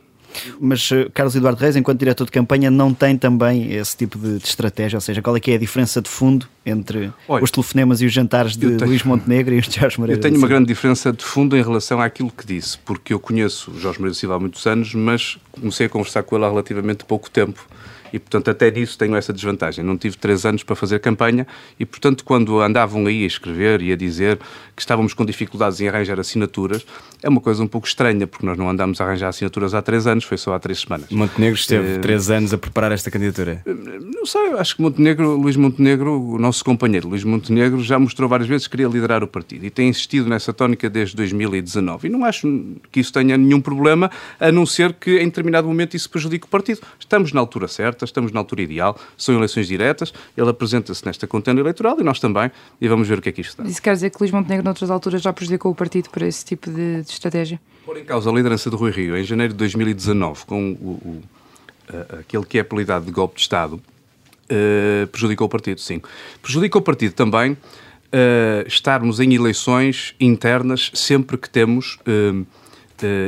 Mas eh, Carlos Eduardo Reis, enquanto diretor de campanha, não tem também esse tipo de, de estratégia? Ou seja, qual é que é a diferença de fundo entre Olha, os telefonemas e os jantares de tenho, Luís Montenegro e os de Jorge Moreira? Eu tenho uma grande diferença de fundo em relação àquilo que disse, porque eu conheço o Jorge Moreira Silva há muitos anos, mas comecei a conversar com ele há relativamente pouco tempo e, portanto, até nisso tenho essa desvantagem. Não tive três anos para fazer campanha e, portanto, quando andavam aí a escrever e a dizer que estávamos com dificuldades em arranjar assinaturas, é uma coisa um pouco estranha, porque nós não andámos a arranjar assinaturas há três anos, foi só há três semanas. Montenegro esteve uh, três anos a preparar esta candidatura? Não sei, acho que Montenegro, Luís Montenegro, o nosso companheiro Luís Montenegro, já mostrou várias vezes que queria liderar o partido e tem insistido nessa tónica desde 2019. E não acho que isso tenha nenhum problema, a não ser que em determinado momento isso prejudique o partido. Estamos na altura certa, estamos na altura ideal, são eleições diretas, ele apresenta-se nesta contenda eleitoral e nós também, e vamos ver o que é que isto dá. Isso quer dizer que Luís Montenegro, noutras alturas, já prejudicou o partido por esse tipo de, de estratégia? Por em causa a liderança de Rui Rio, em janeiro de 2019, com o, o, aquele que é apelidado de golpe de Estado, uh, prejudicou o partido, sim. Prejudicou o partido também uh, estarmos em eleições internas sempre que temos uh,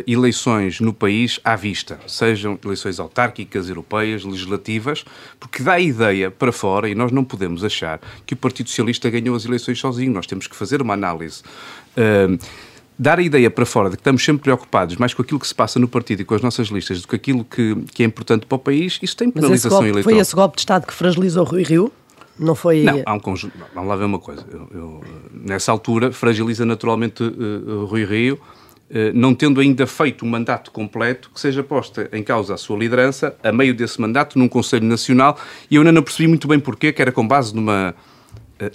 eleições no país à vista, sejam eleições autárquicas, europeias, legislativas, porque dá ideia para fora, e nós não podemos achar que o Partido Socialista ganhou as eleições sozinho, nós temos que fazer uma análise. Dar a ideia para fora de que estamos sempre preocupados mais com aquilo que se passa no partido e com as nossas listas do que aquilo que, que é importante para o país, isso tem penalização Mas esse golpe, eleitoral. Foi esse golpe de Estado que fragilizou Rui Rio? Não foi. Não, há um conjunto. Vamos lá ver uma coisa. Eu, eu, nessa altura, fragiliza naturalmente uh, Rui Rio, uh, não tendo ainda feito um mandato completo que seja posta em causa a sua liderança, a meio desse mandato, num Conselho Nacional, e eu ainda não percebi muito bem porquê, que era com base numa.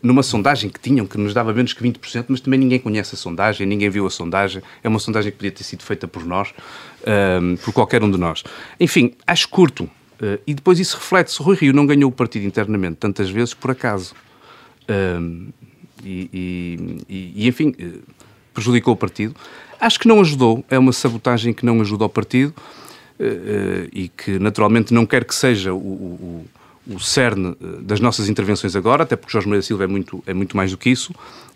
Numa sondagem que tinham, que nos dava menos que 20%, mas também ninguém conhece a sondagem, ninguém viu a sondagem. É uma sondagem que podia ter sido feita por nós, por qualquer um de nós. Enfim, acho curto Uh, e depois isso reflete-se. Rui Rio não ganhou o partido internamente tantas vezes por acaso. Uh, e, e, e, enfim, uh, prejudicou o partido. Acho que não ajudou. É uma sabotagem que não ajuda ao partido e que naturalmente não quer que seja o, o, o cerne das nossas intervenções agora, até porque Jorge Maria Silva é muito, é muito mais do que isso.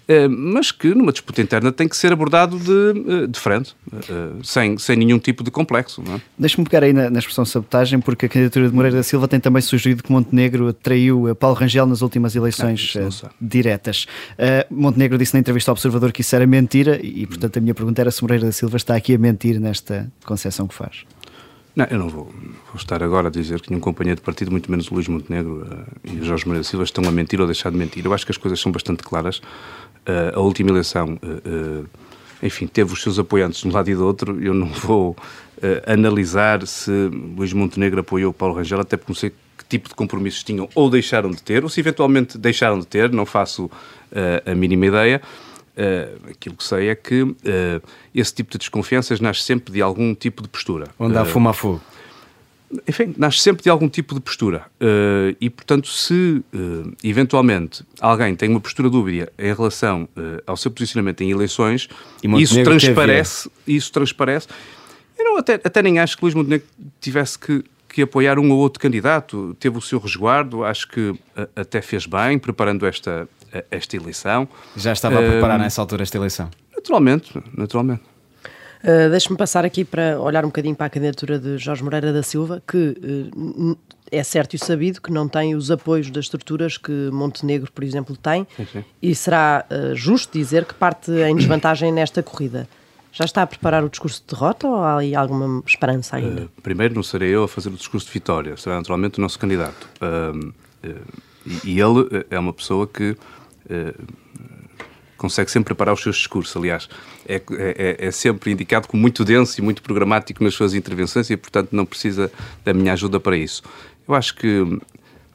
Eh, mas que numa disputa interna tem que ser abordado de, eh, de frente, eh, sem, sem nenhum tipo de complexo. É? Deixa-me pegar aí na, na, expressão sabotagem, porque a candidatura de Moreira da Silva tem também sugerido que Montenegro traiu Paulo Rangel nas últimas eleições ah, diretas. Uh, Montenegro disse na entrevista ao Observador que isso era mentira e, portanto, a minha pergunta era se Moreira da Silva está aqui a mentir nesta concessão que faz. Não, eu não vou, vou, estar agora a dizer que nenhum companheiro de partido, muito menos o Luís Montenegro uh, e Jorge da Silva, estão a mentir ou deixar de mentir. Eu acho que as coisas são bastante claras. Uh, a última eleição, uh, enfim, teve os seus apoiantes de um lado e do outro. Eu não vou analisar se Luís Montenegro apoiou Paulo Rangel, até porque não sei que tipo de compromissos tinham ou deixaram de ter, ou se eventualmente deixaram de ter, não faço a mínima ideia. Uh, aquilo que sei é que uh, esse tipo de desconfianças nasce sempre de algum tipo de postura. Onde há uh, fumo a fogo enfim, nasce sempre de algum tipo de postura. Uh, e, portanto, se eventualmente alguém tem uma postura dúbia em relação ao seu posicionamento em eleições, isso transparece, isso transparece. Eu não, até, até nem acho que Luís Montenegro tivesse que, que apoiar um ou outro candidato, teve o seu resguardo, acho que até fez bem preparando esta, esta eleição. Já estava a preparar nessa altura esta eleição? Naturalmente, naturalmente. Uh, Deixe-me passar aqui para olhar um bocadinho para a candidatura de Jorge Moreira da Silva, que uh, é certo e sabido que não tem os apoios das estruturas que Montenegro, por exemplo, tem, sim, sim. e será uh, justo dizer que parte em desvantagem nesta corrida. Já está a preparar o discurso de derrota ou há aí alguma esperança ainda? primeiro, não serei eu a fazer o discurso de vitória, será naturalmente o nosso candidato. e ele é uma pessoa que consegue sempre preparar os seus discursos, aliás. É, é, é, sempre indicado como muito denso e muito programático nas suas intervenções e, portanto, não precisa da minha ajuda para isso. Eu acho que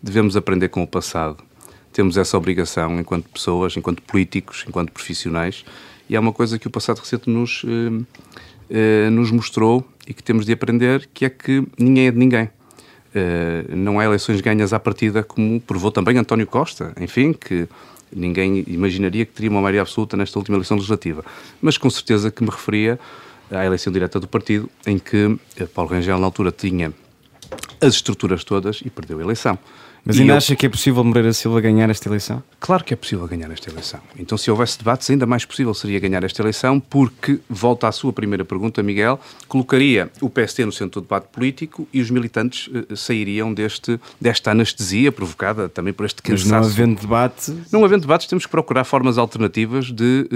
devemos aprender com o passado. Temos essa obrigação enquanto pessoas, enquanto políticos, enquanto profissionais, e é uma coisa que o passado recente nos, eh, eh, nos mostrou e que temos de aprender, que é que ninguém é de ninguém. Uh, não há eleições ganhas à partida, como provou também António Costa, enfim, que Ninguém imaginaria que teria uma maioria absoluta nesta última eleição legislativa. Mas com certeza que me referia à eleição direta do partido, em que Paulo Rangel, na altura, tinha as estruturas todas e perdeu a eleição. Mas ainda eu... acha que é possível Moreira Silva ganhar esta eleição? Claro que é possível ganhar esta eleição. Então, se houvesse debates, ainda mais possível seria ganhar esta eleição, porque, volta à sua primeira pergunta, Miguel, colocaria o PST no centro do debate político e os militantes uh, sairiam deste, desta anestesia provocada também por este cansaço. Mas não havendo debate... Não havendo debates, temos que procurar formas alternativas de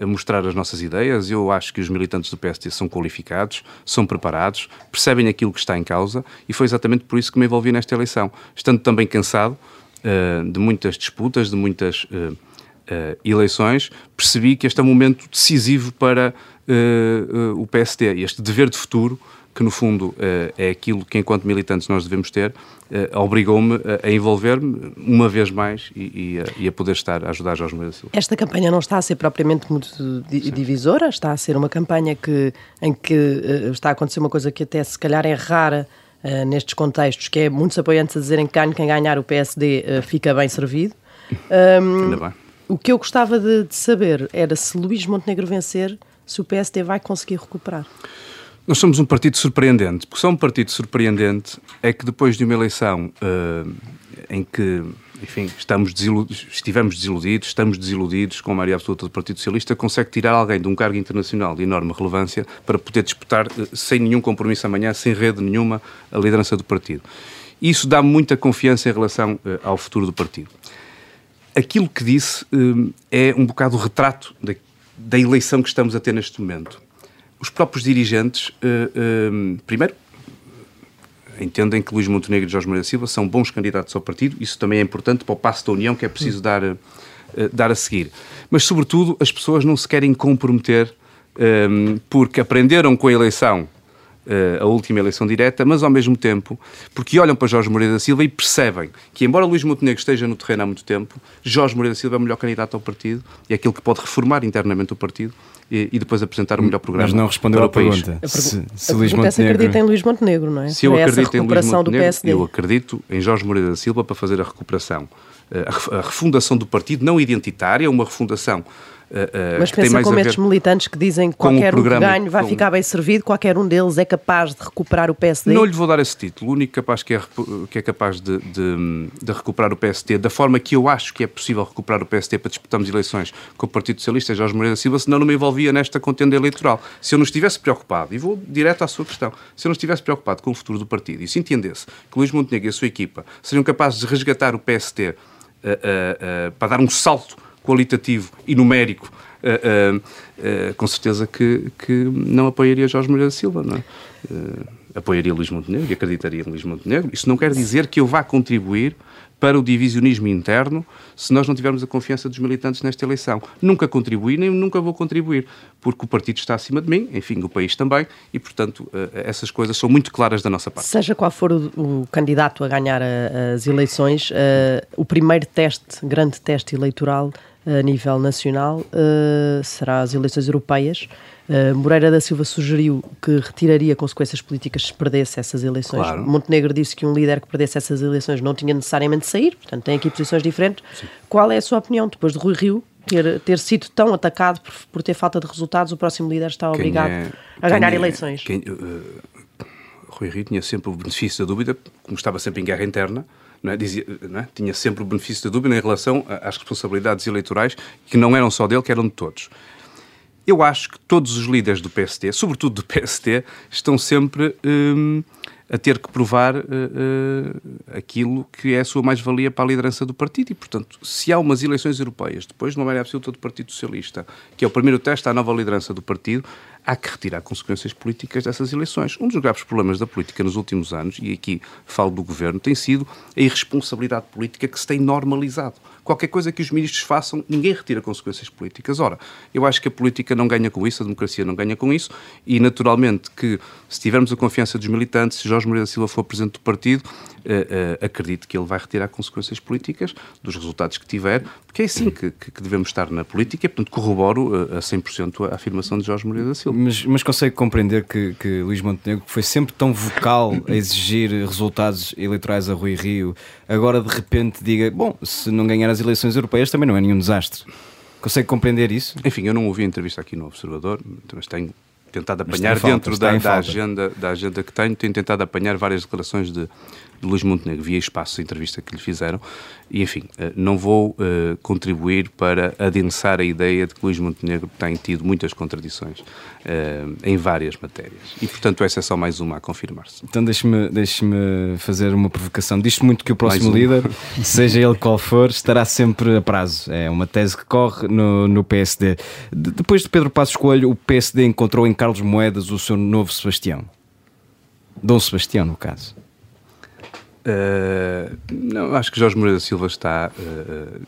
uh, mostrar as nossas ideias. Eu acho que os militantes do PST são qualificados, são preparados, percebem aquilo que está em causa e foi exatamente por isso que me envolvi nesta eleição. Estando também cansado uh, de muitas disputas, de muitas uh, eleições, percebi que este é um momento decisivo para o PSD, este dever de futuro que no fundo é aquilo que enquanto militantes nós devemos ter, obrigou-me a envolver-me uma vez mais e, e, a, e, a, poder estar a ajudar Jorge Moreira Silva. Esta campanha não está a ser propriamente muito divisora, está a ser uma campanha que, em que está a acontecer uma coisa que até se calhar é rara uh, nestes contextos, que é muitos apoiantes a dizerem que ganho quem ganhar o PSD uh, eh, fica bem servido. Um, Ainda bem. O que eu gostava de, de, saber era se Luís Montenegro vencer, se o PSD vai conseguir recuperar. Nós somos um partido surpreendente, porque só um partido surpreendente é que depois de uma eleição uh, em que enfim, estamos desiludidos, estivemos desiludidos, estamos desiludidos com a maioria absoluta do Partido Socialista, consegue tirar alguém de um cargo internacional de enorme relevância para poder disputar, eh, sem nenhum compromisso amanhã, sem rede nenhuma, a liderança do partido. Isso dá muita confiança em relação uh, ao futuro do partido. Aquilo que disse uh, é um bocado o retrato da, da, eleição que estamos a ter neste momento. Os próprios dirigentes, primeiro, entendem que Luís Montenegro e Jorge Moreira Silva são bons candidatos ao partido, isso também é importante para o passo da União que é preciso dar, dar a seguir. Mas, sobretudo, as pessoas não se querem comprometer um, porque aprenderam com a eleição uh, a última eleição direta, mas ao mesmo tempo, porque olham para Jorge Moreira da Silva e percebem que, embora Luís Montenegro esteja no terreno há muito tempo, Jorge Moreira da Silva é o melhor candidato ao partido e é aquele que pode reformar internamente o partido e, e depois apresentar o melhor programa. Mas não respondeu à pergunta. A, se, se, Luís Montenegro... se acredita em Luís Montenegro, não é? Se eu é acredito em Luís Montenegro, eu acredito em Jorge Moreira da Silva para fazer a recuperação, eh, a refundação do partido, não identitária, uma refundação Mas pensa como estes militantes que dizem que qualquer um que ganhe vai com... ficar bem servido, qualquer um deles é capaz de recuperar o PSD? Não lhe vou dar esse título. O único capaz que é, que é capaz de, de, de, recuperar o PSD da forma que eu acho que é possível recuperar o PSD para disputarmos eleições com o Partido Socialista é Jorge Moreira Silva, senão não me envolvia nesta contenda eleitoral. Se eu não estivesse preocupado, e vou direto à sua questão, se eu não estivesse preocupado com o futuro do partido e se entendesse que Luís Montenegro e a sua equipa seriam capazes de resgatar o PSD uh, uh, uh, para dar um salto qualitativo e numérico, uh, uh, com certeza que, que não apoiaria Jorge Moreira Silva, não é? apoiaria Luís Montenegro e acreditaria em Luís Montenegro. Isso não quer dizer que eu vá contribuir para o divisionismo interno se nós não tivermos a confiança dos militantes nesta eleição. Nunca contribuí, nem nunca vou contribuir, porque o partido está acima de mim, enfim, o país também, e, portanto, essas coisas são muito claras da nossa parte. Seja qual for o, o candidato a ganhar a, as eleições, o primeiro teste, grande teste eleitoral, a nível nacional uh, será as eleições europeias. Uh, Moreira da Silva sugeriu que retiraria consequências políticas se perdesse essas eleições. Claro. Montenegro disse que um líder que perdesse essas eleições não tinha necessariamente de sair, portanto tem aqui posições diferentes. Sim. Qual é a sua opinião depois de Rui Rio ter, ter sido tão atacado por, por ter falta de resultados? O próximo líder está obrigado é, a ganhar é, eleições. Quem, uh, Rui Rio tinha sempre o benefício da dúvida, como estava sempre em guerra interna é? Dizia, é? tinha sempre o benefício da dúvida em relação às responsabilidades eleitorais, que não eram só dele, que eram de todos. Eu acho que todos os líderes do PST, sobretudo do <laughs> PST, estão sempre hum, a ter que provar uh, aquilo que é a sua mais-valia para a liderança do partido. E, portanto, se há umas eleições europeias, depois de uma maioria absoluta do Partido Socialista, que é o primeiro teste à nova liderança do partido, há que retirar consequências políticas dessas eleições. Um dos graves problemas da política nos últimos anos, e aqui falo do governo, tem sido a irresponsabilidade política que se tem normalizado. Qualquer coisa que os ministros façam, ninguém retira consequências políticas. Ora, eu acho que a política não ganha com isso, a democracia não ganha com isso, e naturalmente que se tivermos a confiança dos militantes, se Jorge Moreira da Silva for presidente do partido, uh, uh, acredito que ele vai retirar consequências políticas dos resultados que tiver, porque é assim que, que, que devemos estar na política, e, portanto, corroboro uh, a 100% a afirmação de Jorge Moreira da Silva. Mas, mas consegue compreender que, que Luís Montenegro foi sempre tão vocal a exigir resultados eleitorais a Rui Rio, agora de repente diga, bom, se não ganhar as eleições europeias também não é nenhum desastre. Consegue compreender isso? Enfim, eu não ouvi a entrevista aqui no Observador, mas tenho tentado apanhar dentro da, da agenda, da agenda que tenho, tenho tentado apanhar várias declarações de, de Luís Montenegro, via espaço, a entrevista que lhe fizeram, e enfim, eh, não vou uh, contribuir para adensar a ideia de que Luís Montenegro tem tido muitas contradições uh, em várias matérias. E, portanto, essa é só mais uma a confirmar-se. Então, deixe-me deixe fazer uma provocação. Diz muito que o próximo líder, <laughs> seja ele qual for, estará sempre a prazo. É uma tese que corre no, no PSD. De, depois de Pedro Passos Coelho, o PSD encontrou em Carlos Moedas o seu novo Sebastião. Dom Sebastião, no caso. Uh, não, acho que Jorge Moreira da Silva está. Uh,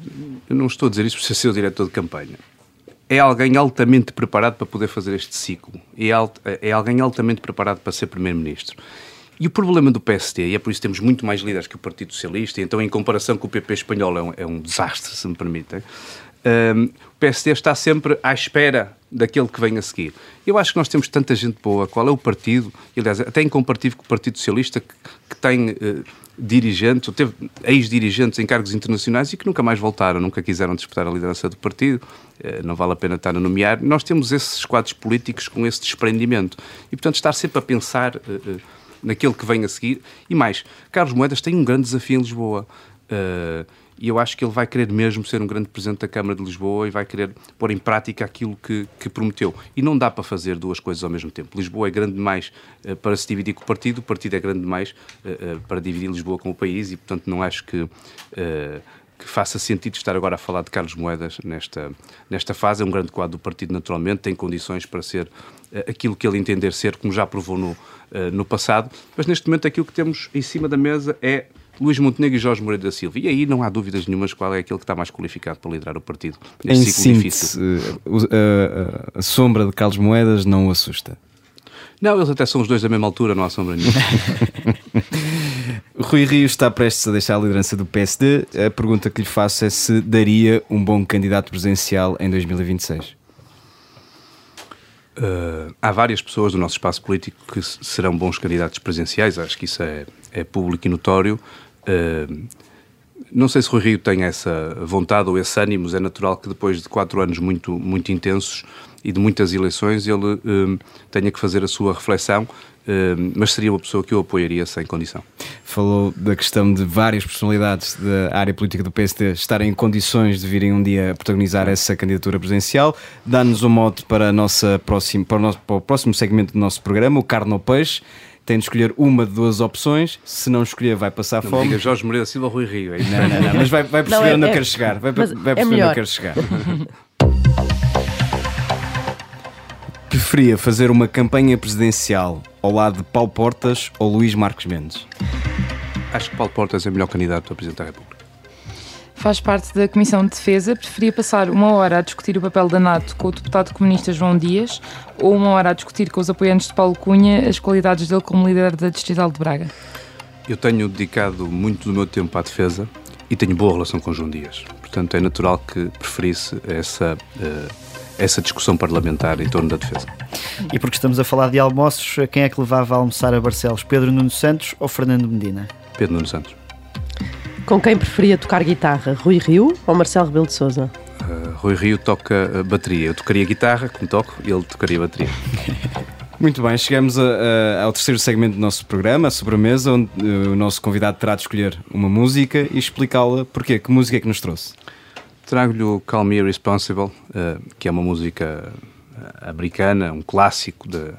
eu não estou a dizer isso por ser seu diretor de campanha. É alguém altamente preparado para poder fazer este ciclo. É, alt, é alguém altamente preparado para ser Primeiro-Ministro. E o problema do PSD, e é por isso que temos muito mais líderes que o Partido Socialista, então, em comparação com o PP espanhol, é um, é um desastre, se me permitem. Um, o PSD está sempre à espera daquele que vem a seguir. Eu acho que nós temos tanta gente boa. Qual é o partido? Aliás, até em comparativo com o Partido Socialista, que, que tem uh, dirigentes, ou teve ex-dirigentes em cargos internacionais e que nunca mais voltaram, nunca quiseram disputar a liderança do partido, uh, não vale a pena estar a nomear. Nós temos esses quadros políticos com esse desprendimento. E, portanto, estar sempre a pensar uh, naquele que vem a seguir. E mais, Carlos Moedas tem um grande desafio em Lisboa Uh, e eu acho que ele vai querer mesmo ser um grande presidente da Câmara de Lisboa e vai querer pôr em prática aquilo que, que prometeu. E não dá para fazer duas coisas ao mesmo tempo. Lisboa é grande demais uh, para se dividir com o partido, o partido é grande demais uh, para dividir Lisboa com o país e, portanto, não acho que que faça sentido estar agora a falar de Carlos Moedas nesta, nesta fase. É um grande quadro do partido, naturalmente, tem condições para ser uh, aquilo que ele entender ser, como já provou no, uh, no passado. Mas neste momento aquilo que temos em cima da mesa é Luís Montenegro e Jorge Moreira da Silva. E aí não há dúvidas nenhumas qual é aquele que está mais qualificado para liderar o partido neste em ciclo síntese, difícil. A, a, a sombra de Carlos Moedas não o assusta? Não, eles até são os dois da mesma altura, não há sombra nenhuma. <laughs> Rui Rio está prestes a deixar a liderança do PSD. A pergunta que lhe faço é se daria um bom candidato presidencial em 2026. Uh, há várias pessoas do nosso espaço político que serão bons candidatos presidenciais, acho que isso é, é público e notório. Uh, não sei se Rui Rio tem essa vontade ou esse ânimo, é natural que depois de quatro anos muito, muito intensos e de muitas eleições ele um, tenha que fazer a sua reflexão, mas seria uma pessoa que eu apoiaria sem condição. Falou da questão de várias personalidades da área política do PSD estarem em condições de virem um dia protagonizar essa candidatura presidencial. Dá-nos um mote para, a nossa próxima, para, o nosso, para o próximo segmento do nosso programa, o Carne ou Peixe tem de escolher uma de duas opções. Se não escolher, vai passar não fome. Diga Jorge Moreira Silva ou Rui Rio. É não, não, não, mas vai, vai perceber não, é, onde eu quero chegar. Vai, vai perceber é onde eu quero chegar. <laughs> Preferia fazer uma campanha presidencial ao lado de Paulo Portas ou Luís Marques Mendes? Acho que Paulo Portas é o melhor candidato a Presidente da República. Faz parte da Comissão de Defesa. Preferia passar uma hora a discutir o papel da NATO com o deputado comunista João Dias ou uma hora a discutir com os apoiantes de Paulo Cunha as qualidades dele como líder da Distrital de Braga? Eu tenho dedicado muito do meu tempo à defesa e tenho boa relação com João Dias. Portanto, é natural que preferisse essa. Uh, essa discussão parlamentar em torno da defesa. E porque estamos a falar de almoços, quem é que levava a almoçar a Barcelos? Pedro Nuno Santos ou Fernando Medina? Pedro Nuno Santos. Com quem preferia tocar guitarra, Rui Rio ou Marcelo Rebelo de Sousa? Uh, Rui Rio toca uh, bateria. Eu tocaria guitarra, como toco, e ele tocaria bateria. <laughs> Muito bem, chegamos a, a, ao terceiro segmento do nosso programa, a sobremesa, onde uh, o nosso convidado terá de escolher uma música e explicá-la porquê. Que música é que nos trouxe? Trago-lhe o Call Me Irresponsible, uh, que é uma música eh, americana, um clássico de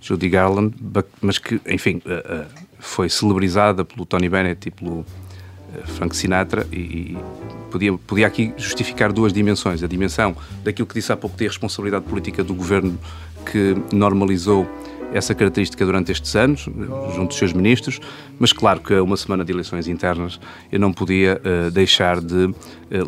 Judy Garland, mas que, enfim, uh, foi celebrizada pelo Tony Bennett e pelo Frank Sinatra e, e, podia, podia aqui justificar duas dimensões. A dimensão daquilo que disse há pouco de responsabilidade política do governo que normalizou essa característica durante estes anos, junto dos seus ministros, mas claro que a uma semana de eleições internas eu não podia uh, deixar de uh,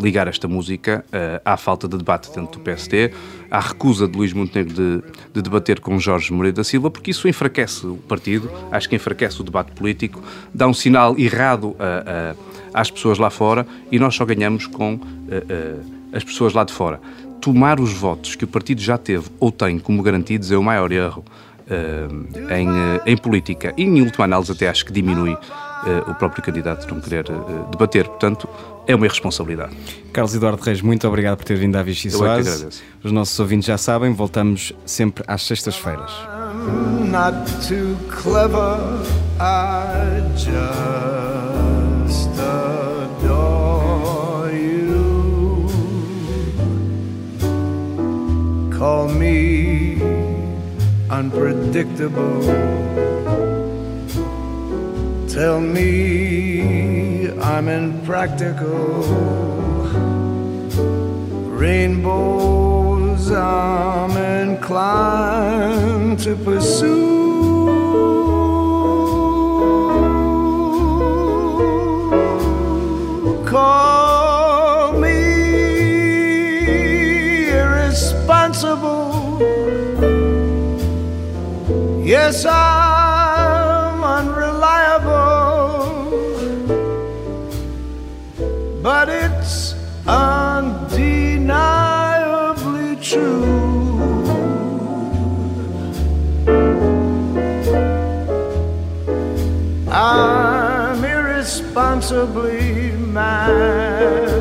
ligar esta música uh, à falta de debate dentro do PSD, à recusa de Luís Montenegro de, de, debater com Jorge Moreira da Silva, porque isso enfraquece o partido, acho que enfraquece o debate político, dá um sinal errado às pessoas lá fora e nós só ganhamos com as pessoas lá de fora. Tomar os votos que o partido já teve ou tem como garantidos é o maior erro em, uh, em política. E, em última análise, até acho que diminui uh, o próprio candidato não querer debater. Portanto, é uma irresponsabilidade. Carlos Eduardo Reis, muito obrigado por ter vindo à Vichy Eu é que agradeço. Os nossos ouvintes já sabem, voltamos sempre às sextas-feiras. Not too clever, I just adore you. Call me unpredictable. Tell me I'm impractical. Rainbows I'm inclined to pursue. Call me irresponsible Yes, I'm unreliable, but it's undeniably true. I'm irresponsibly mad.